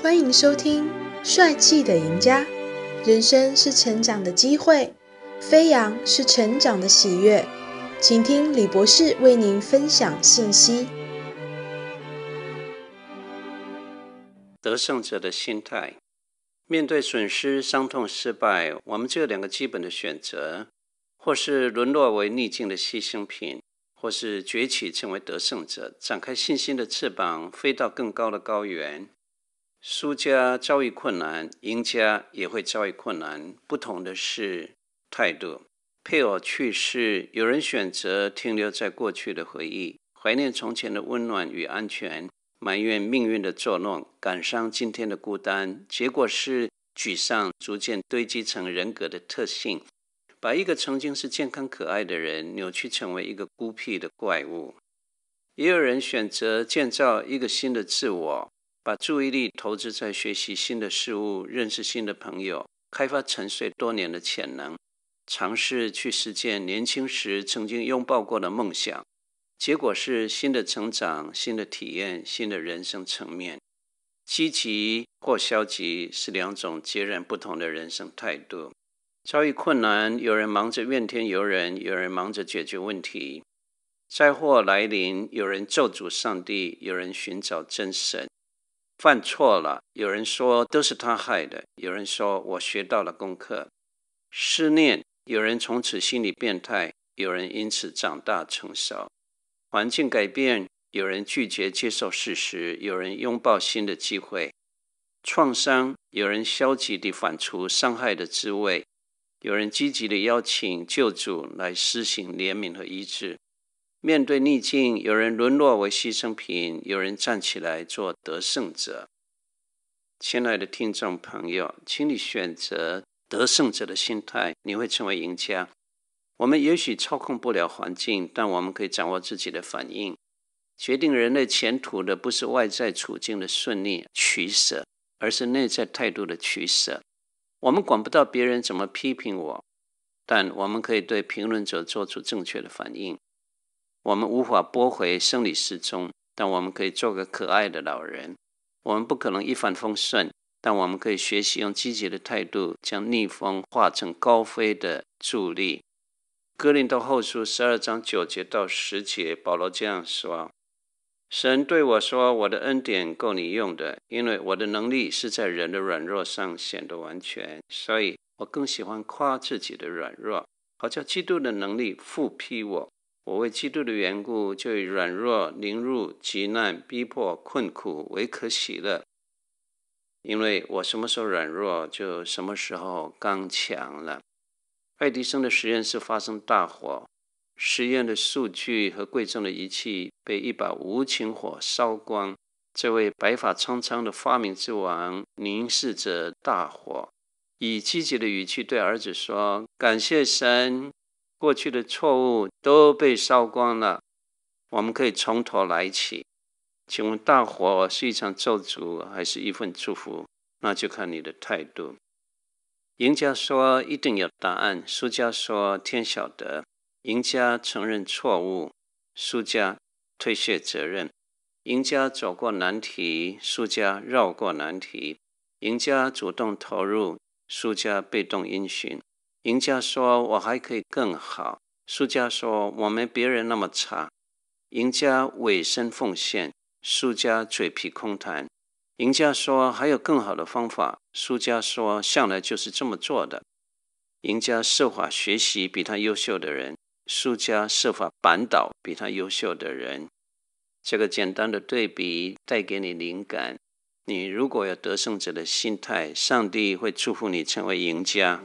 欢迎收听《帅气的赢家》。人生是成长的机会，飞扬是成长的喜悦。请听李博士为您分享信息。得胜者的心态，面对损失、伤痛、失败，我们只有两个基本的选择：或是沦落为逆境的牺牲品。或是崛起成为得胜者，展开信心的翅膀，飞到更高的高原。输家遭遇困难，赢家也会遭遇困难，不同的是态度。配偶去世，有人选择停留在过去的回忆，怀念从前的温暖与安全，埋怨命运的作弄，感伤今天的孤单。结果是沮丧逐渐堆积成人格的特性。把一个曾经是健康可爱的人扭曲成为一个孤僻的怪物，也有人选择建造一个新的自我，把注意力投资在学习新的事物、认识新的朋友、开发沉睡多年的潜能，尝试去实践年轻时曾经拥抱过的梦想。结果是新的成长、新的体验、新的人生层面。积极或消极是两种截然不同的人生态度。遭遇困难，有人忙着怨天尤人，有人忙着解决问题；灾祸来临，有人咒诅上帝，有人寻找真神；犯错了，有人说都是他害的，有人说我学到了功课；失恋，有人从此心理变态，有人因此长大成熟；环境改变，有人拒绝接受事实，有人拥抱新的机会；创伤，有人消极地反刍伤害的滋味。有人积极地邀请救主来施行怜悯和医治。面对逆境，有人沦落为牺牲品，有人站起来做得胜者。亲爱的听众朋友，请你选择得胜者的心态，你会成为赢家。我们也许操控不了环境，但我们可以掌握自己的反应。决定人类前途的不是外在处境的顺利取舍，而是内在态度的取舍。我们管不到别人怎么批评我，但我们可以对评论者做出正确的反应。我们无法拨回生理时钟，但我们可以做个可爱的老人。我们不可能一帆风顺，但我们可以学习用积极的态度，将逆风化成高飞的助力。哥林多后书十二章九节到十节，保罗这样说。神对我说：“我的恩典够你用的，因为我的能力是在人的软弱上显得完全。所以我更喜欢夸自己的软弱，好叫基督的能力覆庇我。我为基督的缘故，就以软弱、凌辱、急难、逼迫、困苦为可喜乐，因为我什么时候软弱，就什么时候刚强了。”爱迪生的实验室发生大火。实验的数据和贵重的仪器被一把无情火烧光。这位白发苍苍的发明之王凝视着大火，以积极的语气对儿子说：“感谢神，过去的错误都被烧光了，我们可以从头来起。请问，大火是一场咒诅，还是一份祝福？那就看你的态度。”赢家说：“一定有答案。”输家说：“天晓得。”赢家承认错误，输家推卸责任。赢家走过难题，输家绕过难题。赢家主动投入，输家被动因循。赢家说：“我还可以更好。”输家说：“我没别人那么差。”赢家委身奉献，输家嘴皮空谈。赢家说：“还有更好的方法。”输家说：“向来就是这么做的。”赢家设法学习比他优秀的人。输家设法扳倒比他优秀的人，这个简单的对比带给你灵感。你如果有得胜者的心态，上帝会祝福你成为赢家。